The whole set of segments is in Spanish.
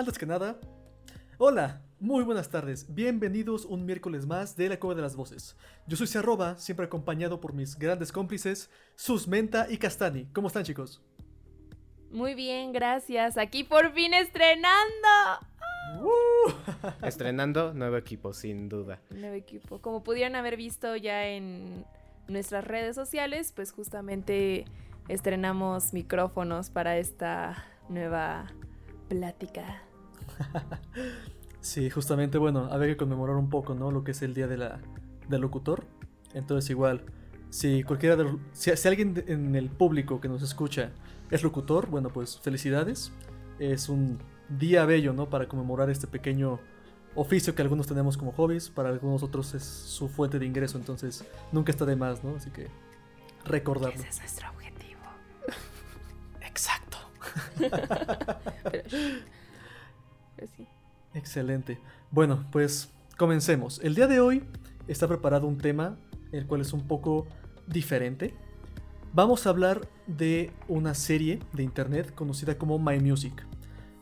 Antes que nada, hola, muy buenas tardes, bienvenidos un miércoles más de la Cueva de las Voces. Yo soy Ciarroba, siempre acompañado por mis grandes cómplices, Susmenta y Castani. ¿Cómo están chicos? Muy bien, gracias. Aquí por fin estrenando. ¡Uh! Estrenando nuevo equipo, sin duda. Nuevo equipo. Como pudieron haber visto ya en nuestras redes sociales, pues justamente estrenamos micrófonos para esta nueva plática. sí, justamente, bueno, había que conmemorar un poco, ¿no? Lo que es el día de la, del locutor. Entonces, igual, si cualquiera de los- si, si alguien en el público que nos escucha es locutor, bueno, pues felicidades. Es un día bello, ¿no? Para conmemorar este pequeño oficio que algunos tenemos como hobbies, para algunos otros es su fuente de ingreso, entonces nunca está de más, ¿no? Así que recordarlo. Ese es nuestro objetivo. Exacto. Pero, Excelente. Bueno, pues comencemos. El día de hoy está preparado un tema, el cual es un poco diferente. Vamos a hablar de una serie de internet conocida como My Music,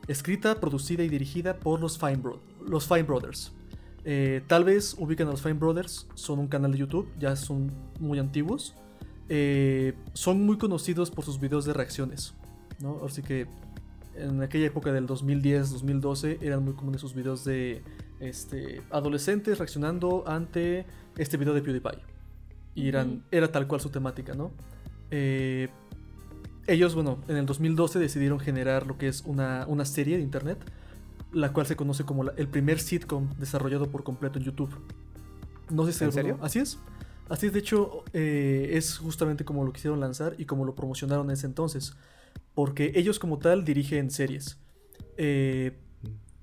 escrita, producida y dirigida por los Fine, Bro- los Fine Brothers. Eh, tal vez ubican a los Fine Brothers, son un canal de YouTube, ya son muy antiguos. Eh, son muy conocidos por sus videos de reacciones, ¿no? Así que en aquella época del 2010, 2012 eran muy comunes sus videos de este, adolescentes reaccionando ante este video de PewDiePie. Y eran, era tal cual su temática, ¿no? Eh, ellos, bueno, en el 2012 decidieron generar lo que es una, una serie de internet, la cual se conoce como la- el primer sitcom desarrollado por completo en YouTube. No sé si ¿En serio? Así es. Así es, de hecho, eh, es justamente como lo quisieron lanzar y como lo promocionaron en ese entonces. Porque ellos como tal dirigen series. Eh,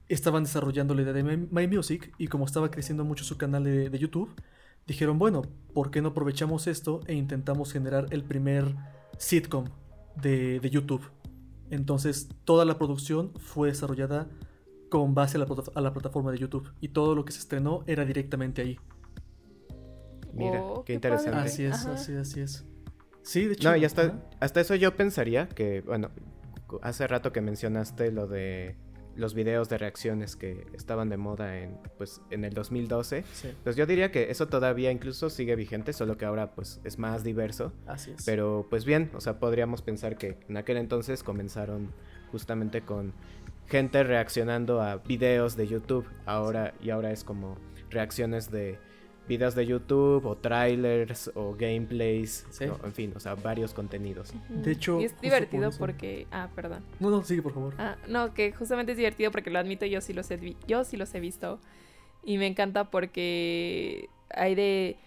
estaban desarrollando la idea de My, Music y como estaba creciendo mucho su canal de, de YouTube, dijeron, bueno, ¿por qué no aprovechamos esto e intentamos generar el primer sitcom de, de YouTube? Entonces, toda la producción fue desarrollada con base a la, plata- a la plataforma de YouTube y todo lo que se estrenó era directamente ahí. Mira, Oh, qué qué interesante. padre. Así es, Ajá. así es, así es. Sí, de hecho. No, y hasta, hasta eso yo pensaría que, bueno, hace rato que mencionaste lo de los videos de reacciones que estaban de moda en, pues, en el 2012. Sí, Pues yo diría que eso todavía incluso sigue vigente, solo que ahora pues es más diverso. así es. Pero pues bien, o sea, podríamos pensar que en aquel entonces comenzaron justamente con gente reaccionando a videos de YouTube. Ahora y ahora es como reacciones de videos de YouTube o trailers o gameplays, Sí. ¿no? en fin, o sea, varios contenidos. De hecho, Y es divertido por porque. Ah, perdón. No, no, sigue, por favor. Ah, no, que justamente es divertido porque lo admito, yo sí los he, yo sí los he visto. Y me encanta porque hay de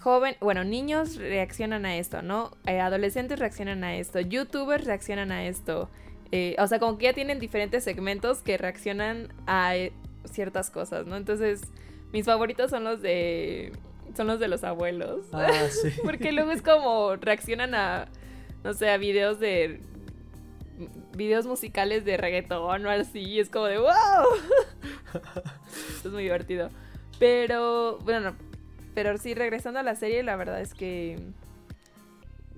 joven, bueno, niños reaccionan a esto, ¿no? Eh, adolescentes reaccionan a esto, youtubers reaccionan a esto. Eh, o sea, como que ya tienen diferentes segmentos que reaccionan a eh, ciertas cosas, ¿no? Entonces, mis favoritos son los de son los de los abuelos. Ah, sí. Porque luego es como reaccionan a, no sé, a videos de videos musicales de reggaetón o así, y es como de wow. Es muy divertido. Pero, bueno, pero sí, regresando a la serie, la verdad es que,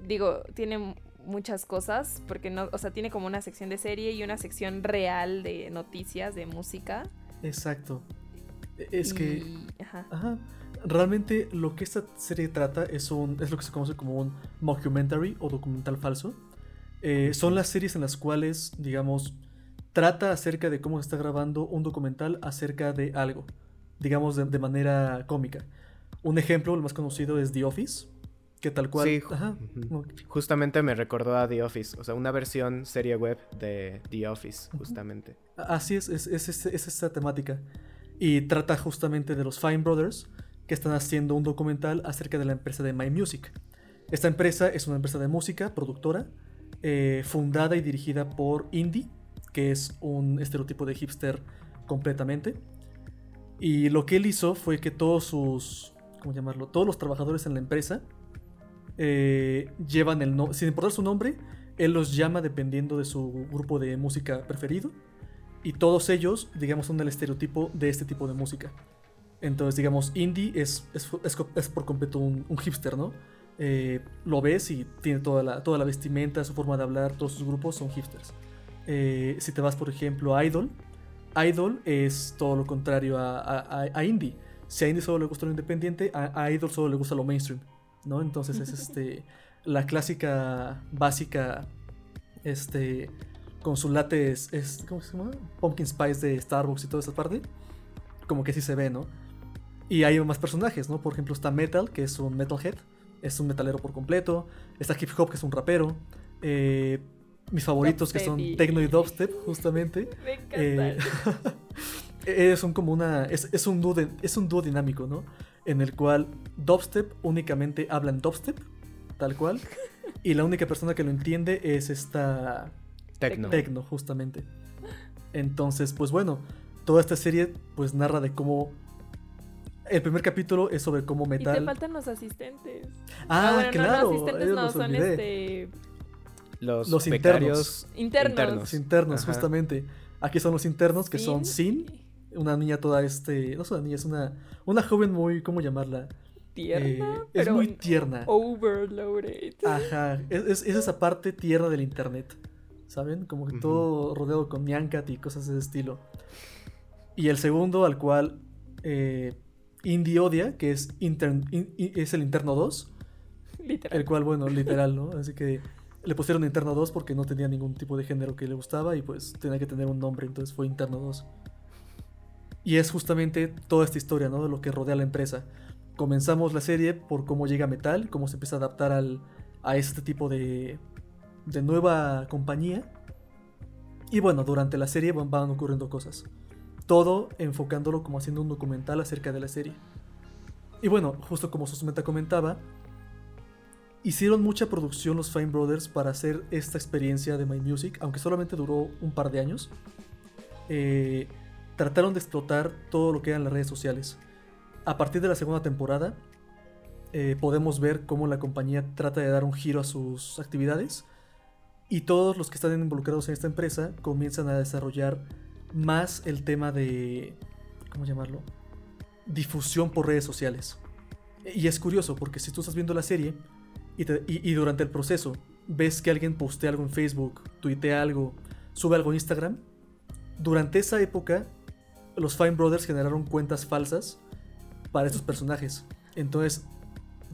digo, tiene muchas cosas, porque no, o sea, tiene como una sección de serie y una sección real de noticias, de música. Exacto. Es que, y- ajá. ajá, realmente lo que esta serie trata es, un, es lo que se conoce como un mockumentary o documental falso. Eh, son las series en las cuales, digamos, trata acerca de cómo se está grabando un documental acerca de algo, digamos, de, de manera cómica. Un ejemplo, el más conocido, es The Office, que tal cual... Sí, ajá, Justamente me recordó a The Office, o sea, una versión serie web de The Office, justamente. Así es, es, es, es- es esta temática. Y trata justamente de los Fine Brothers, que están haciendo un documental acerca de la empresa de My Music. Esta empresa es una empresa de música, productora, eh, fundada y dirigida por Indie, que es un estereotipo de hipster completamente. Y lo que él hizo fue que todos sus, ¿cómo llamarlo? Todos los trabajadores en la empresa eh, llevan el nombre, sin importar su nombre, él los llama dependiendo de su grupo de música preferido. Y todos ellos, digamos, son el estereotipo de este tipo de música. Entonces, digamos, indie es, es, es- es por completo un, un hipster, ¿no? Eh, lo ves y tiene toda la, toda la vestimenta, su forma de hablar, todos sus grupos son hipsters. Eh, si te vas, por ejemplo, a Idol, Idol es todo lo contrario a- a indie. Si a indie solo le gusta lo independiente, a, a Idol solo le gusta lo mainstream, ¿no? Entonces es este la clásica básica, este, con su latte es, ¿cómo se llama? Pumpkin Spice de Starbucks y toda esa parte, como que sí se ve, ¿no? Y hay más personajes, ¿no? Por ejemplo está Metal, que es un metalhead, es un metalero por completo. Está Hip Hop, que es un rapero. Eh, mis favoritos, que son Dubstep y- Dubstep, justamente. Me encanta. Eh, son como una. Es, es un dúo es un dúo dinámico, ¿no? En el cual Dubstep únicamente habla en Dubstep, tal cual. Y la única persona que lo entiende es esta Tecno. Tecno, justamente. Entonces, pues bueno, toda esta serie pues narra de cómo. El primer capítulo es sobre cómo Y te metal. faltan los asistentes. Ah, bueno, claro. no, no, asistentes eh, no, los son este. Los, Los Internos. Internos. Los internos, Ajá. justamente. Aquí son los internos, que son Sin- Sin, una niña toda este. No es una niña, es una. Una joven muy. ¿Cómo llamarla? Tierna, Eh, es pero muy tierna. Overloaded. Ajá. Es, es- es esa parte tierna del internet. ¿Saben? Como que todo rodeado con Nyancat y cosas de ese estilo. Y el segundo, al cual eh, Indie odia, que es, intern- in- in- es el interno 2. Literal. El cual, bueno, literal, ¿no? Así que le pusieron interno 2 porque no tenía ningún tipo de género que le gustaba y pues tenía que tener un nombre, entonces fue interno 2. Y es justamente toda esta historia, ¿no? De lo que rodea a la empresa. Comenzamos la serie por cómo llega Metal, cómo se empieza a adaptar al, a este tipo de, de nueva compañía. Y bueno, durante la serie van, ocurriendo cosas. Todo enfocándolo como haciendo un documental acerca de la serie. Y bueno, justo como Susmeta comentaba, hicieron mucha producción los Fine Brothers para hacer esta experiencia de My Music, aunque solamente duró un par de años. Eh, trataron de explotar todo lo que eran las redes sociales. A partir de la segunda temporada, eh, podemos ver cómo la compañía trata de dar un giro a sus actividades y todos los que están involucrados en esta empresa comienzan a desarrollar más el tema de, ¿cómo llamarlo? Difusión por redes sociales. Y es curioso porque si tú estás viendo la serie y, te- y- y durante el proceso ves que alguien postea algo en Facebook, tuitea algo, sube algo en Instagram, durante esa época los Fine Brothers generaron cuentas falsas para estos personajes. Entonces,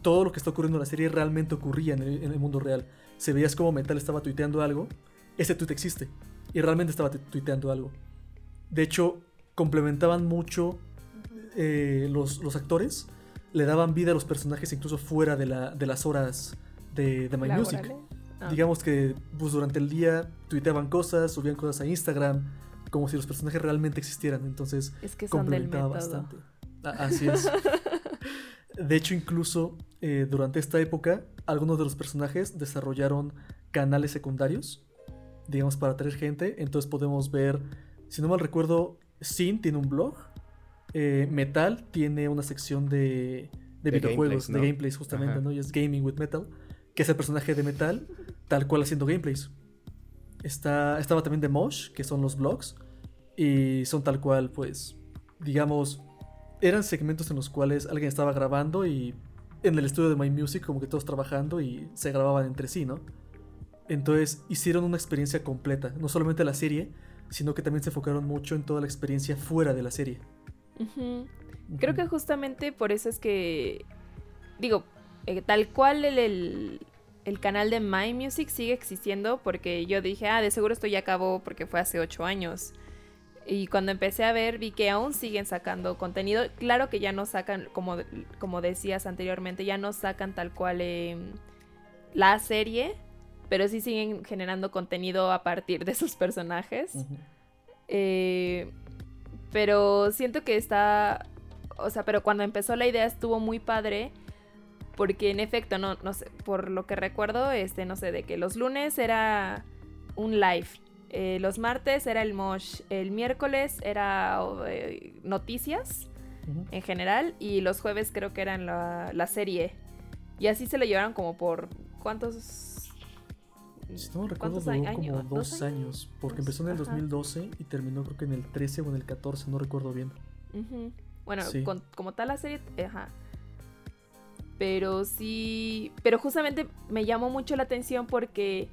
todo lo que está ocurriendo en la serie realmente ocurría en el mundo real. Se veías como Metal estaba tuiteando algo, ese tweet existe, y realmente estaba tu- tuiteando algo. De hecho, complementaban mucho eh, los, los actores, le daban vida a los personajes incluso fuera de, la- de las horas de, de My Music. Ah. Digamos que pues, durante el día tuiteaban cosas, subían cosas a Instagram, como si los personajes realmente existieran. Entonces, Es que son complementaba bastante. Así es. De hecho, incluso eh, durante esta época, algunos de los personajes desarrollaron canales secundarios, digamos, para atraer gente. Entonces podemos ver, si no mal recuerdo, Sin tiene un blog, eh, Metal tiene una sección de, de, De videojuegos, gameplays, ¿no? de gameplays justamente, Ajá. ¿no? Y es Gaming with Metal, que es el personaje de Metal, tal cual haciendo gameplays. Está, estaba también de Mosh, que son los blogs, y son tal cual, pues, digamos, eran segmentos en los cuales alguien estaba grabando y en el estudio de My Music como que todos trabajando y se grababan entre sí, ¿no? Entonces hicieron una experiencia completa, no solamente la serie, sino que también se enfocaron mucho en toda la experiencia fuera de la serie. Creo que justamente por eso es que, digo, eh, tal cual el, el, el canal de My Music sigue existiendo porque yo dije, ah, de seguro esto ya acabó porque fue hace ocho años. Y cuando empecé a ver vi que aún siguen sacando contenido. Claro que ya no sacan, como, como decías anteriormente, ya no sacan tal cual em, la serie, pero sí siguen generando contenido a partir de sus personajes. Eh, pero siento que está. O sea, pero cuando empezó la idea estuvo muy padre. Porque en efecto, no, no sé, por lo que recuerdo, este, no sé, de que los lunes era un live. Eh, los martes era el mosh. El miércoles era eh, noticias en general. Y los jueves creo que eran la, la serie. Y así se lo llevaron como por. ¿Cuántos? Si no recuerdo, ¿Cuántos duró años? como ¿Dos dos años? años, porque empezó en el ajá. 2012 y terminó creo que en el 13 o en el 14, no recuerdo bien. Bueno, Sí. con- como tal la serie, ajá. Pero sí, pero justamente me llamó mucho la atención porque,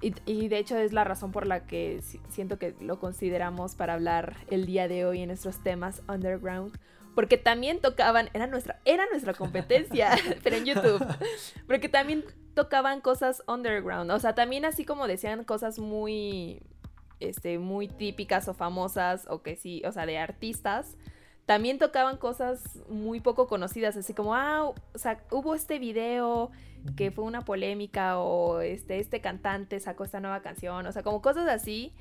y, y de hecho es la razón por la que si- siento que lo consideramos para hablar el día de hoy en nuestros temas underground. Porque también tocaban, era nuestra, era nuestra competencia, pero en YouTube. Porque también tocaban cosas underground. O sea, también así como decían cosas muy, este, muy típicas o famosas, o que sí, o sea, de artistas. También tocaban cosas muy poco conocidas, así como, ah, o sea, hubo este video que fue una polémica, o este, este cantante sacó esta nueva canción, o sea, como cosas así,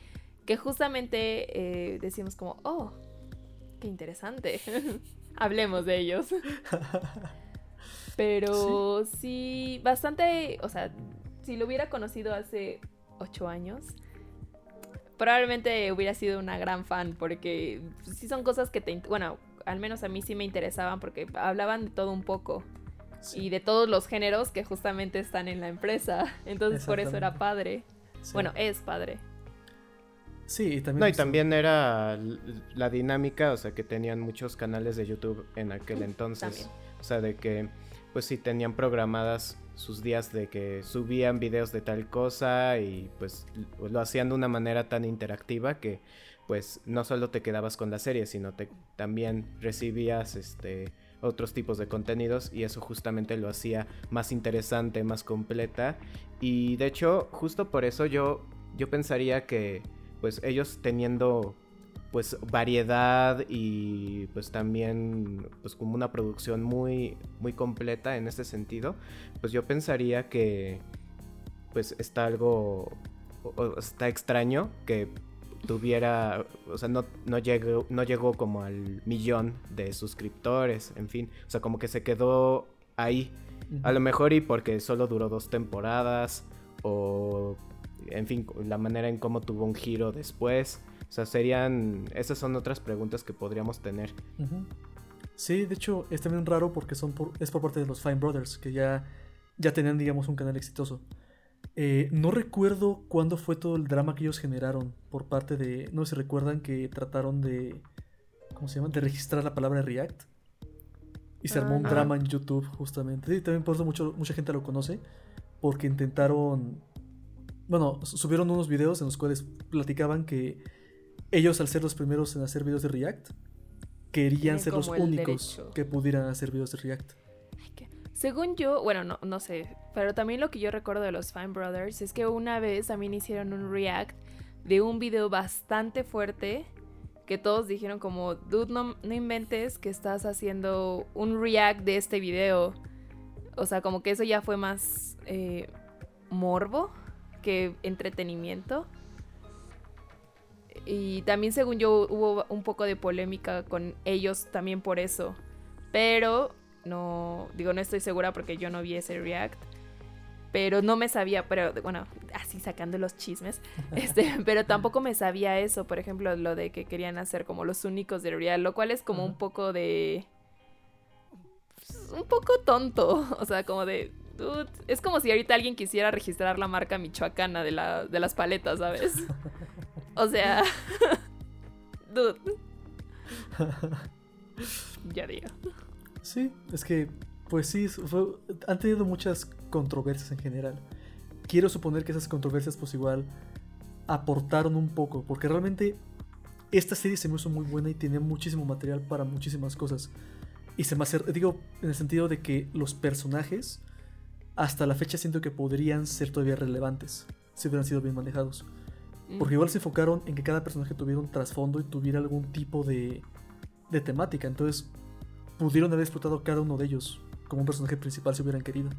que justamente eh, decimos como, oh, qué interesante. Hablemos de ellos. Pero sí. bastante, o sea, si lo hubiera conocido hace ocho años, probablemente hubiera sido una gran fan porque sí son cosas que te, bueno, al menos a mí sí me interesaban porque hablaban de todo un poco Sí, y de todos los géneros que justamente están en la empresa. Entonces por eso era padre. sí. Bueno, es padre. sí, y también. No, y también era la dinámica, o sea, que tenían muchos canales de YouTube en aquel entonces. También. O sea, de que, pues sí, tenían programadas sus días de que subían videos de tal cosa y pues lo hacían de una manera tan interactiva que pues no solo te quedabas con la serie, sino te también recibías este otros tipos de contenidos y eso justamente lo hacía más interesante, más completa. Y de hecho justo por eso yo yo pensaría que pues ellos teniendo pues variedad y pues también pues como una producción muy muy completa en ese sentido pues yo pensaría que pues está algo o- está extraño que tuviera o sea no, no llegó no llegó como al millón de suscriptores en fin o sea como que se quedó ahí. A lo mejor y porque solo duró dos temporadas o en fin la manera en cómo tuvo un giro después o sea serían esas son otras preguntas que podríamos tener. Sí, de hecho es también raro porque son por- es por parte de los Fine Brothers, que ya, ya tenían, digamos, un canal exitoso. Eh, no recuerdo cuándo fue todo el drama que ellos generaron por parte de... No sé si recuerdan que trataron de... ¿Cómo se llama? De registrar la palabra React. Y se armó un Ah. drama en YouTube, justamente. Y también por eso mucho, mucha gente lo conoce. Porque intentaron... Bueno, su- subieron unos videos en los cuales platicaban que ellos, al ser los primeros en hacer videos de React, querían ser los únicos derecho. que pudieran hacer videos de React. Según yo, bueno, no, no sé, pero también lo que yo recuerdo de los Fine Brothers es que una vez también hicieron un react de un video bastante fuerte que todos dijeron como, dude, no, no inventes que estás haciendo un react de este video. O sea, como que eso ya fue más eh, morbo que entretenimiento. Y también según yo hubo un poco de polémica con ellos también por eso. Pero no, digo, no estoy segura porque yo no vi ese react. Pero no me sabía, pero bueno, así sacando los chismes. Este, pero tampoco me sabía eso, por ejemplo, lo de que querían hacer como los únicos de real, lo cual es como un poco de pues, un poco tonto, o sea, como de dude, es como si ahorita alguien quisiera registrar la marca michoacana de la de las paletas, ¿sabes? O sea, dude. Ya digo. Sí, es que, pues sí, fue- han tenido muchas controversias en general. Quiero suponer que esas controversias, pues igual, aportaron un poco, porque realmente esta serie se me hizo muy buena y tenía muchísimo material para muchísimas cosas. Y se me hace, digo, en el sentido de que los personajes, hasta la fecha siento que podrían ser todavía relevantes, si hubieran sido bien manejados. Porque igual se enfocaron en que cada personaje tuviera un trasfondo y tuviera algún tipo de, de temática. Entonces, pudieron haber explotado cada uno de ellos como un personaje principal si hubieran querido.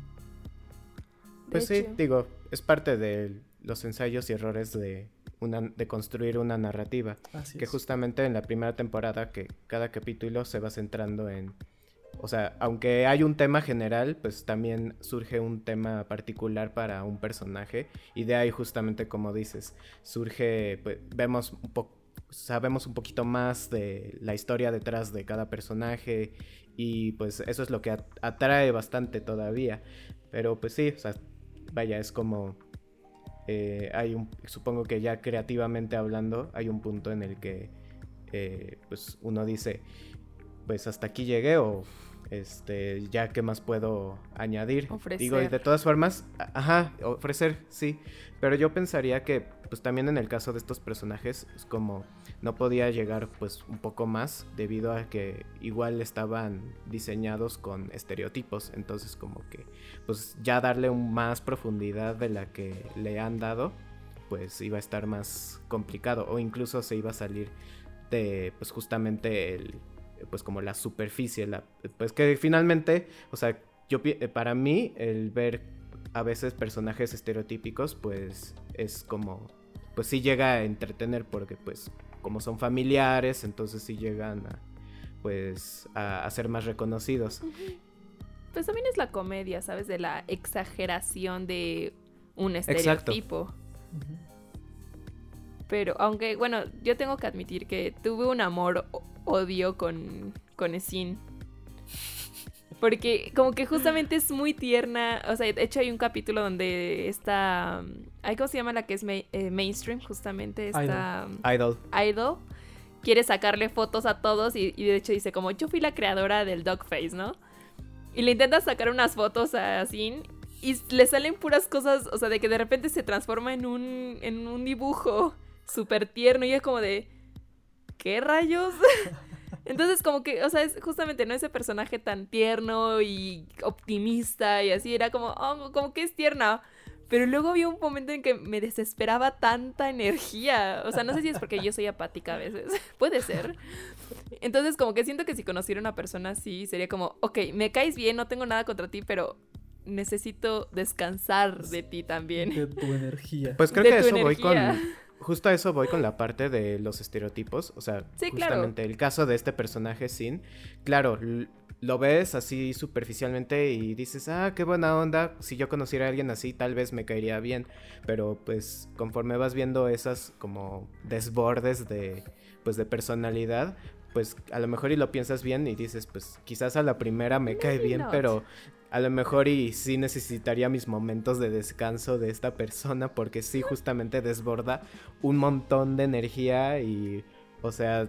Pues sí, digo, es parte de los ensayos y errores de, una, de construir una narrativa. Así Que es. justamente en la primera temporada, que cada capítulo se va centrando en, o sea, aunque hay un tema general, pues también surge un tema particular para un personaje y de ahí justamente como dices, surge, pues vemos un poco, sabemos un poquito más de la historia detrás de cada personaje y pues eso es lo que atrae bastante todavía. Pero pues sí, o sea, vaya, es como... Eh, hay un, supongo que ya creativamente hablando, hay un punto en el que eh, pues uno dice, pues hasta aquí llegué o este, ya qué más puedo añadir. Ofrecer. Digo, y de todas formas, ajá, ofrecer, sí. Pero yo pensaría que, pues también en el caso de estos personajes, es como no podía llegar, pues, un poco más, debido a que igual estaban diseñados con estereotipos. Entonces, como que, pues, ya darle un más profundidad de la que le han dado, pues iba a estar más complicado. O incluso se iba a salir de, pues, justamente el pues como la superficie, la, pues que finalmente, o sea, yo eh, para mí el ver a veces personajes estereotípicos, pues es como, pues sí llega a entretener porque pues como son familiares, entonces sí llegan a, pues a, ser más reconocidos. Pues también es la comedia, ¿sabes? De la exageración de un estereotipo. Pero aunque, bueno, yo tengo que admitir que tuve un amor odio con, con Esin. Porque como que justamente es muy tierna. O sea, de hecho hay un capítulo donde está... ¿Cómo se llama la que es eh, mainstream? Justamente está... Idol. Idol. Quiere sacarle fotos a todos y, de hecho dice como yo fui la creadora del Dogface, ¿no? Y le intenta sacar unas fotos a Sin y le salen puras cosas, o sea, de que de repente se transforma en un, en un dibujo súper tierno y es como de... ¿Qué rayos? Entonces, como que, o sea, es justamente, ¿no? Ese personaje tan tierno y optimista y así, era como, oh, como que es tierna. Pero luego había un momento en que me desesperaba tanta energía. O sea, no sé si es porque yo soy apática a veces. Puede ser. Entonces, como que siento que si conociera una persona así, sería como, ok, me caes bien, no tengo nada contra ti, pero necesito descansar de ti también. De tu energía. Pues creo que eso voy con justo a eso voy con la parte de los estereotipos. O sea, justamente el caso de este personaje, Sin. Claro, lo ves así superficialmente y dices, ah, qué buena onda. Si yo conociera a alguien así, tal vez me caería bien. Pero pues conforme vas viendo esas como desbordes de, pues, de personalidad, pues a lo mejor y lo piensas bien y dices, pues quizás a la primera me cae bien, pero a lo mejor y sí necesitaría mis momentos de descanso de esta persona porque sí justamente desborda un montón de energía y, o sea,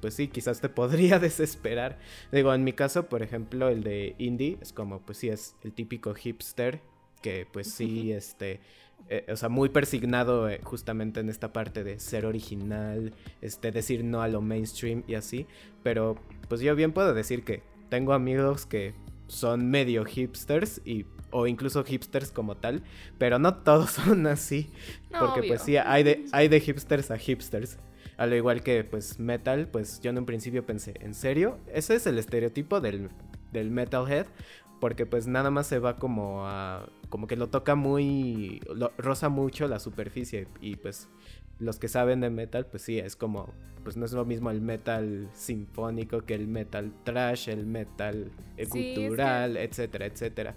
pues sí, quizás te podría desesperar. Digo, en mi caso, por ejemplo, el de Indie es como, pues sí, es el típico hipster que pues sí, este, eh, o sea, muy persignado eh, justamente en esta parte de ser original, este, decir no a lo mainstream y así, pero pues yo bien puedo decir que tengo amigos que son medio hipsters y o incluso hipsters como tal, pero no todos son así, porque pues sí hay de hay de hipsters a hipsters. Al igual que pues metal, pues yo en un principio pensé, ¿en serio? Ese es el estereotipo del, del metalhead, porque pues nada más se va como a como que lo toca muy lo, roza mucho la superficie y pues los que saben de metal pues sí es como pues no es lo mismo el metal sinfónico que el metal trash el metal cultural etcétera etcétera.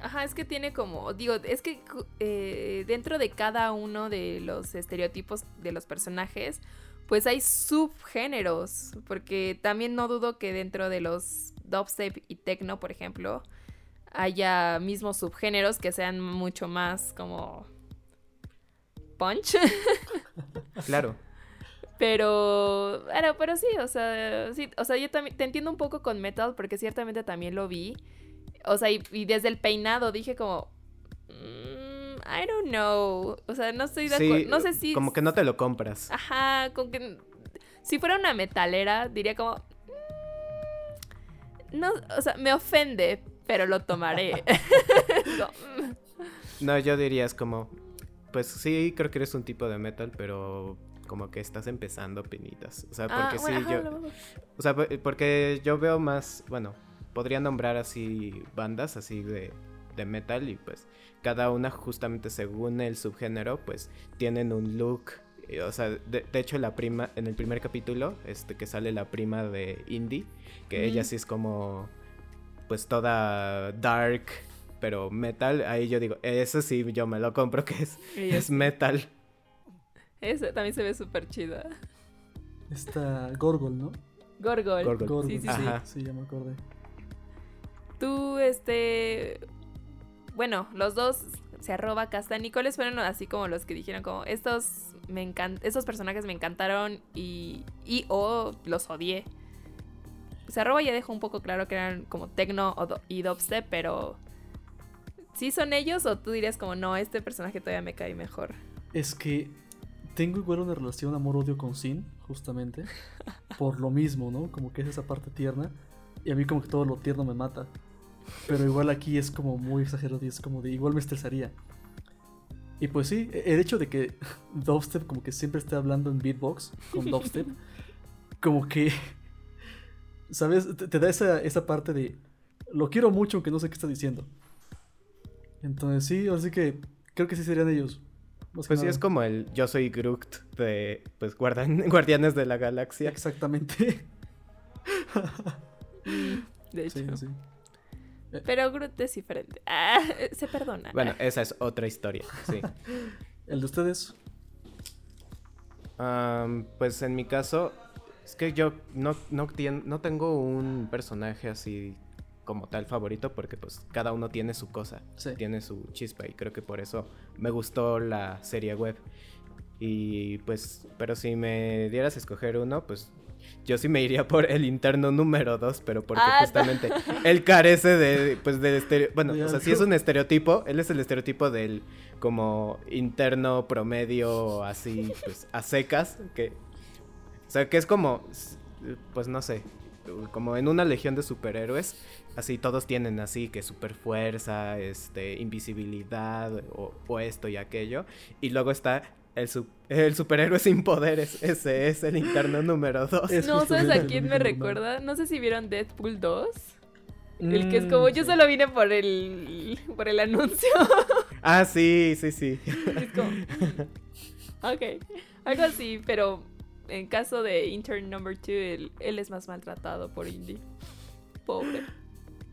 Ajá, es que tiene como, digo, es que eh, dentro de cada uno de los estereotipos de los personajes, pues hay subgéneros, porque también no dudo que dentro de los dubstep y techno, por ejemplo, haya mismos subgéneros que sean mucho más como punch. claro. Pero, pero, pero sí, o sea, sí, o sea, yo también te entiendo un poco con metal porque ciertamente también lo vi. O sea, y, desde el peinado dije como, mm, I don't know. O sea, no estoy de acuerdo. No sé si. Como que no te lo compras. Ajá, como que. Si fuera una metalera, diría como. Mm, no, o sea, me ofende, pero lo tomaré. no, yo diría es como. Pues sí, creo que eres un tipo de metal, pero como que estás empezando pinitas. O sea, ah, porque sí, yo. O sea, porque yo veo más. Bueno, podría nombrar así bandas así de, de metal y pues cada una justamente según el subgénero pues tienen un look eh, o sea, de, de hecho la prima, en el primer capítulo, este, que sale la prima de Indy, que ella sí es como, pues toda dark, pero metal, ahí yo digo, eso sí, yo me lo compro, que es, es sí. metal. Ese también se ve súper chida. Esta Gorgol, ¿no? Gorgol. Gorgol. Gorgol, Sí, sí, Ajá. sí, ya me acordé. Tú, este. Bueno, los dos se arroba Castani. ¿Cuáles fueron así como los que dijeron como estos me encan estos personajes me encantaron y, y o los odié? Se arroba ya dejó un poco claro que eran como tecno o do- y dubstep, pero ¿sí son ellos o tú dirías como no, este personaje todavía me cae mejor? Es que tengo igual una relación amor-odio con Sin, justamente. Por lo mismo, ¿no? Como que es esa parte tierna. Y a mí como que todo lo tierno me mata. Pero igual aquí es como muy exagerado y es como de igual me estresaría. Y pues sí, e- el hecho de que Dubstep como que siempre esté hablando en beatbox con Dubstep, como que, ¿sabes? Te, te da esa, esa parte de lo quiero mucho aunque no sé qué está diciendo. Entonces sí, así que creo que sí serían ellos. Pues sí, es como el yo soy Groot de, pues, guardan- Guardianes de la Galaxia. Exactamente. De hecho. Sí, sí. Pero Groot es diferente. Ah, se perdona. Bueno, esa es otra historia, sí. ¿El de ustedes? Am, pues en mi caso, es que yo no, no tengo un personaje así como tal favorito porque pues cada uno tiene su cosa, Sí. tiene su chispa y creo que por eso me gustó la serie web. Y pues, pero si me dieras a escoger uno, pues yo sí me iría por el interno número 2, pero porque Ah, justamente él carece de, pues, del estereo... Bueno, o sea, sí es un estereotipo, él es el estereotipo del como interno promedio así, pues, a secas, que... O sea, que es como, pues no sé, como en una legión de superhéroes, así todos tienen así que super fuerza, este, invisibilidad o, o esto y aquello, y luego está el, su- el superhéroe sin poderes, ese es el interno número 2. Es no, ¿sabes a el quién me recuerda? No sé si vieron Deadpool 2. El que es Mm, como, yo solo vine por el por el anuncio. Ah, sí, sí, sí. es como, ok, algo así, pero en caso de Intern Number 2, él, él es más maltratado por Indy. Pobre.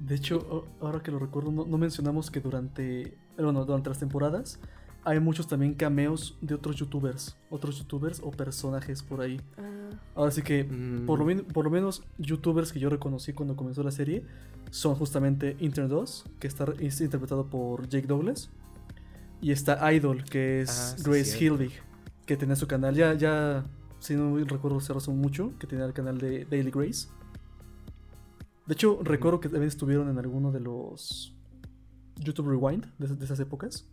De hecho, ahora que lo recuerdo, no, no mencionamos que durante, bueno, durante las temporadas hay muchos también cameos de otros youtubers, otros youtubers o personajes por ahí. Ah, Ahora sí que, Mm. por, lo, men- por lo menos, youtubers que yo reconocí cuando comenzó la serie son justamente Intern 2, que está es interpretado por Jake Douglas, y está Idol, que es Ah, sí, Grace. Hilvig, que tenía su canal, ya, ya, si no recuerdo, se razón mucho, que tenía el canal de Daily Grace. De hecho, recuerdo que también estuvieron en alguno de los YouTube Rewind de, esas- de esas épocas.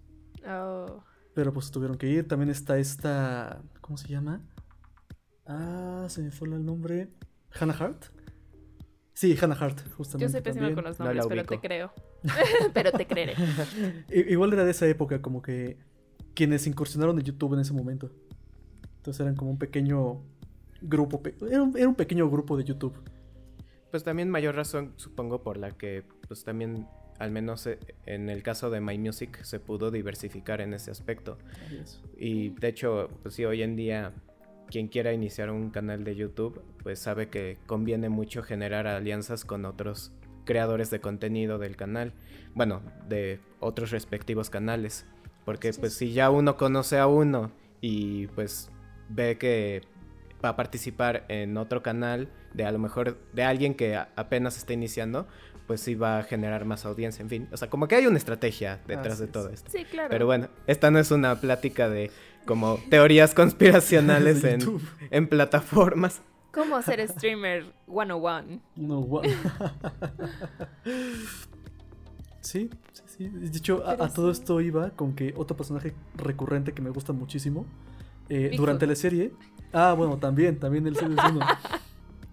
oh. Pero pues tuvieron que ir. También está esta. ¿Cómo se llama? Ah, se me fue el nombre. ¿Hannah Hart? Sí, Hannah Hart, Yo justamente. soy pésima con los No nombres, pero te creo. pero te creeré. Igual era de esa época, como que quienes incursionaron en YouTube en ese momento. Entonces eran como un pequeño grupo. pe- Era un, era un pequeño grupo de YouTube. Pues también mayor razón, supongo, por la que, pues también, al menos eh, en el caso de My Music, se pudo diversificar en ese aspecto. Y de hecho, pues sí, hoy en día, quien quiera iniciar un canal de YouTube, pues sabe que conviene mucho generar alianzas con otros creadores de contenido del canal. Bueno, de otros respectivos canales. Porque pues si ya uno conoce a uno y pues ve que va a participar en otro canal de a lo mejor de alguien que apenas está iniciando, pues sí va a generar más audiencia, en fin. O sea, como que hay una estrategia detrás Así de es. todo esto. Sí, claro. Pero bueno, esta no es una plática de como teorías conspiracionales en, en plataformas. ¿Cómo ser streamer 101? No, gua- sí, sí, sí. De hecho, a, todo sí. esto iba con que otro personaje recurrente que me gusta muchísimo eh, durante la serie. Ah, bueno, también, también el es uno.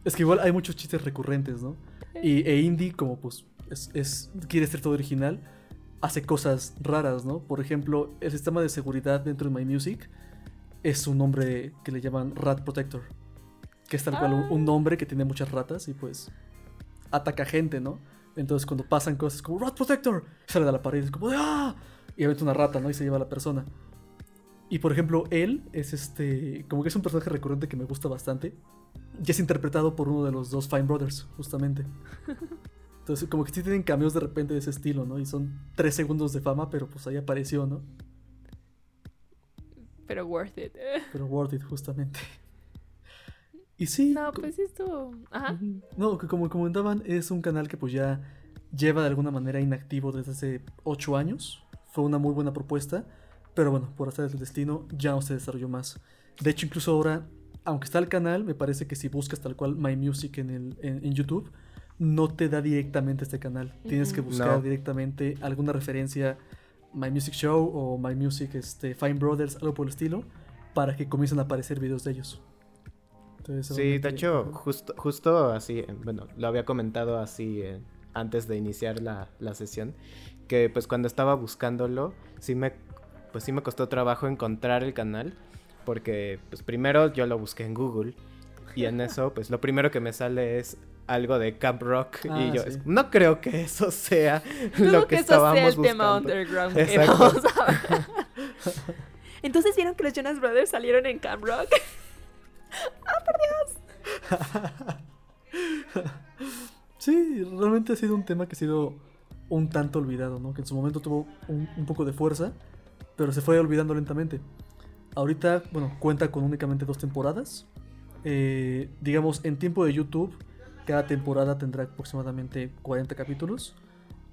Es que igual hay muchos chistes recurrentes, ¿no? Y e Indy, como pues es, es- quiere ser todo original, hace cosas raras, ¿no? Por ejemplo, el sistema de seguridad dentro de My Music es un nombre que le llaman Rat Protector. Que es tal cual un, un nombre que tiene muchas ratas y pues ataca gente, ¿no? Entonces cuando pasan cosas como Rat Protector, sale de la pared, es como de ¡ah! Y aventa una rata, ¿no? Y se lleva a la persona. Y por ejemplo, él es este. Como que es un personaje recurrente que me gusta bastante. Y es interpretado por uno de los dos Fine Brothers, justamente. Entonces, como que sí tienen cambios de repente de ese estilo, ¿no? Y son tres segundos de fama, pero pues ahí apareció, ¿no? Pero worth it. Pero worth it, justamente. Y sí. No, pues sí estuvo. Ajá. No, que como comentaban, es un canal que pues ya lleva de alguna manera inactivo desde hace 8 años. Fue una muy buena propuesta, pero bueno, por hacer el destino ya no se desarrolló más. De hecho, incluso ahora, aunque está el canal, me parece que si buscas tal cual My Music en, el, en, en YouTube, no te da directamente este canal. Tienes que buscar No. directamente alguna referencia, My Music Show o My Music este, Fine Brothers, algo por el estilo, para que comiencen a aparecer videos de ellos. Entonces, Sí, ajá. justo, justo así, bueno, lo había comentado así eh, antes de iniciar la, la sesión, que pues cuando estaba buscándolo, sí me, pues sí me costó trabajo encontrar el canal, porque pues primero yo lo busqué en Google, y en eso, pues lo primero que me sale es algo de Camp Rock, Ah, y yo, sí. no creo que eso sea Dudo lo que, que eso sea estábamos el tema buscando. underground que Exacto. vamos a ver. Entonces vieron que los Jonas Brothers salieron en Camp Rock. Sí, realmente ha sido un tema que ha sido un tanto olvidado, ¿no? Que en su momento tuvo un, un poco de fuerza, pero se fue olvidando lentamente. Ahorita, bueno, cuenta con únicamente dos temporadas. Eh, digamos, en tiempo de YouTube, cada temporada tendrá aproximadamente 40 capítulos.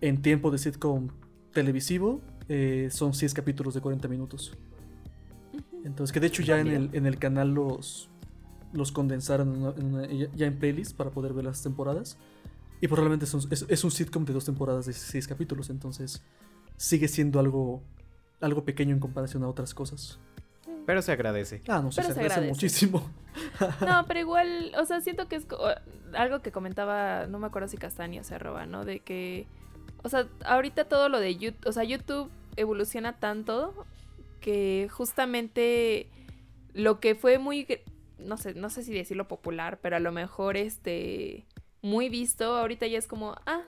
En tiempo de sitcom televisivo, eh, son 6 capítulos de 40 minutos. Entonces, que de hecho ya en el, en el canal los, los condensaron en una- en una- ya- en playlist para poder ver las temporadas. Y probablemente es un, es, es un sitcom de dos temporadas de seis capítulos, entonces sigue siendo algo, algo pequeño en comparación a otras cosas. Pero se agradece. Ah, no Pero se se agradece agradece. muchísimo. No, pero igual, o sea, siento que es algo que comentaba, no me acuerdo si Castaño se roba, ¿no? De que, o sea, ahorita todo lo de YouTube, o sea, YouTube evoluciona tanto que justamente lo que fue muy, no sé, no sé si decirlo popular, pero a lo mejor este, muy visto, ahorita ya es como, ah,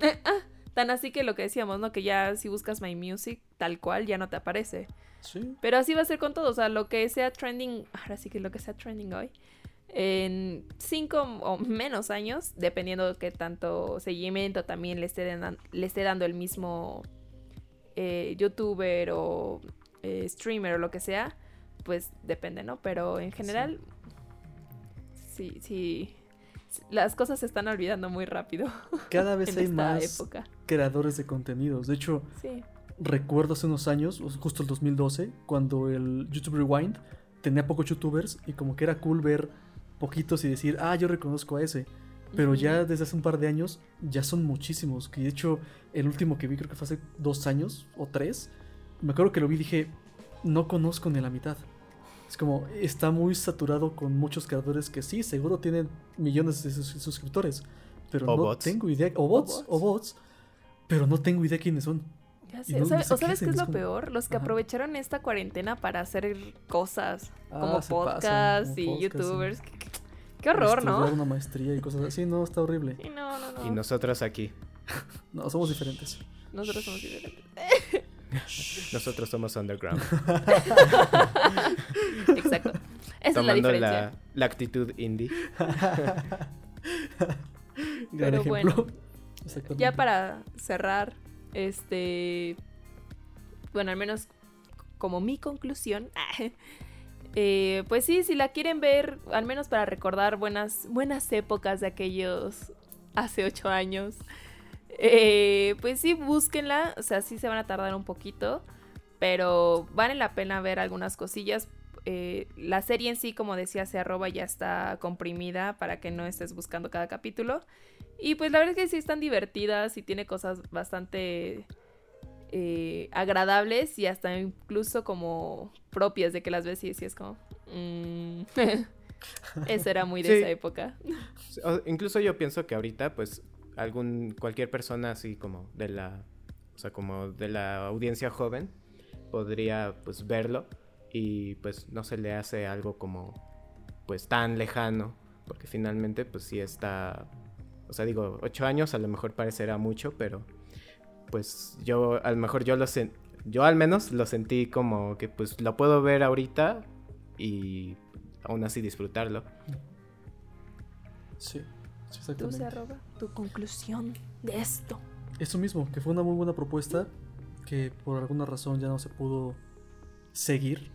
eh, ah, tan así que lo que decíamos, ¿no? Que ya si buscas My Music tal cual ya no te aparece. Sí. Pero así va a ser con todo. O sea, lo que sea trending, ahora sí que lo que sea trending hoy, en cinco o menos años, dependiendo de qué tanto seguimiento también le esté, dan- le esté dando el mismo eh, youtuber o eh, streamer o lo que sea, pues depende, ¿no? Pero en general, sí, sí. Las cosas se están olvidando muy rápido Cada vez en hay esta más época. Creadores de contenidos. De hecho, Sí. recuerdo hace unos años, o justo el 2012, cuando el YouTube Rewind tenía pocos youtubers y como que era cool ver poquitos y decir, ah, yo reconozco a ese. Pero Ujú. ya desde hace un par de años ya son muchísimos. Que de hecho, el último que vi creo que fue hace dos años o tres. Me acuerdo que lo vi y dije, no conozco ni la mitad. Es como, está muy saturado con muchos creadores que sí, seguro tienen millones de sus- suscriptores. Pero O no bots. tengo idea. O bots, bots. o bots. Pero no tengo idea quiénes son. Ya Y sé. no- o no sabes, sé o qué sabes hacen, qué es lo como- peor? Los que Ajá. aprovecharon esta cuarentena para hacer cosas Ah, como podcasts como y podcast, youtubers. Qué, qué- qué horror, ¿no? una maestría y cosas así. No, está horrible. Sí, no, no, no. Y nosotros aquí. No, somos diferentes. Nosotros somos diferentes. Nosotros somos underground. Exacto. Esa es la tomando diferencia. la, la actitud indie. Gran Pero ejemplo. bueno, Ya para cerrar, este. Bueno, al menos como mi conclusión. eh, pues sí, si la quieren ver, al menos para recordar buenas, buenas épocas de aquellos hace ocho años. eh, pues sí, búsquenla. O sea, sí se van a tardar un poquito. Pero vale la pena ver algunas cosillas. Eh, la serie en sí, como decía, se arroba ya está comprimida para que no estés buscando cada capítulo. Y pues la verdad es que sí están divertidas y tiene cosas bastante eh, agradables y hasta incluso como propias de que las ves y es como... mm, Eso era muy de Sí. esa época. O- incluso yo pienso que ahorita, pues, algún, cualquier persona así como de la, o sea, como de la audiencia joven podría, pues, verlo y, pues, no se le hace algo como, pues, tan lejano, porque finalmente, pues, sí está, o sea, digo, ocho años a lo mejor parecerá mucho, pero, pues, yo, a lo mejor yo lo, sen- yo al menos lo sentí como que pues lo puedo ver ahorita y aún así disfrutarlo. Sí, Tú exactamente. se arroba tu conclusión de esto. Eso mismo, que fue una muy buena propuesta que por alguna razón ya no se pudo seguir.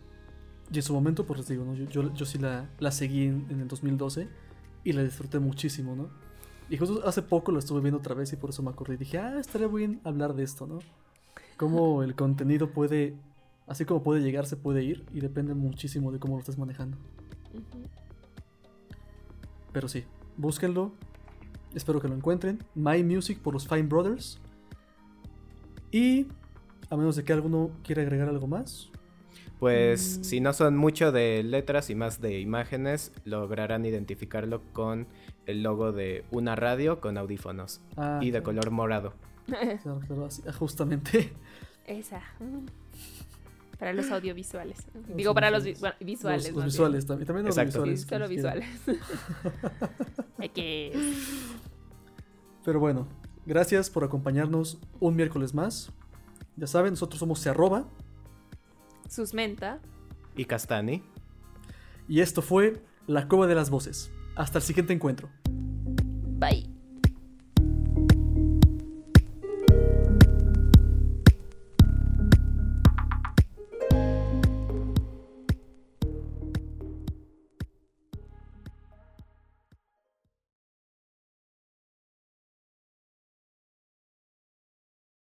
Y en su momento, pues les digo, ¿no? yo, yo, yo sí la, la seguí en, en el 2012 y la disfruté muchísimo, ¿no? Y justo hace poco la estuve viendo otra vez y por eso me acordé y dije, ah, estaría bien hablar de esto, ¿no? Cómo el contenido puede, así como puede llegar, se puede ir y depende muchísimo de cómo lo estés manejando. Pero sí, búsquenlo. Espero que lo encuentren. My Music por los Fine Brothers. Y a menos de que alguno quiera agregar algo más. Pues Mm. si no son mucho de letras y más de imágenes, lograrán identificarlo con el logo de una radio con audífonos Ah, y de color morado. claro, claro, así, ah, justamente. Esa. mm. Para los audiovisuales. Los Digo, para los vi- audiovisuales. bueno, visuales. los, visuales también. También los Exacto. Sí, visuales. solo visuales. Hay que. Pero bueno, gracias por acompañarnos un miércoles más. Ya saben, nosotros somos Se Arroba. Susmenta. Y Castani. Y esto fue La Cueva de las Voces. Hasta el siguiente encuentro. Bye.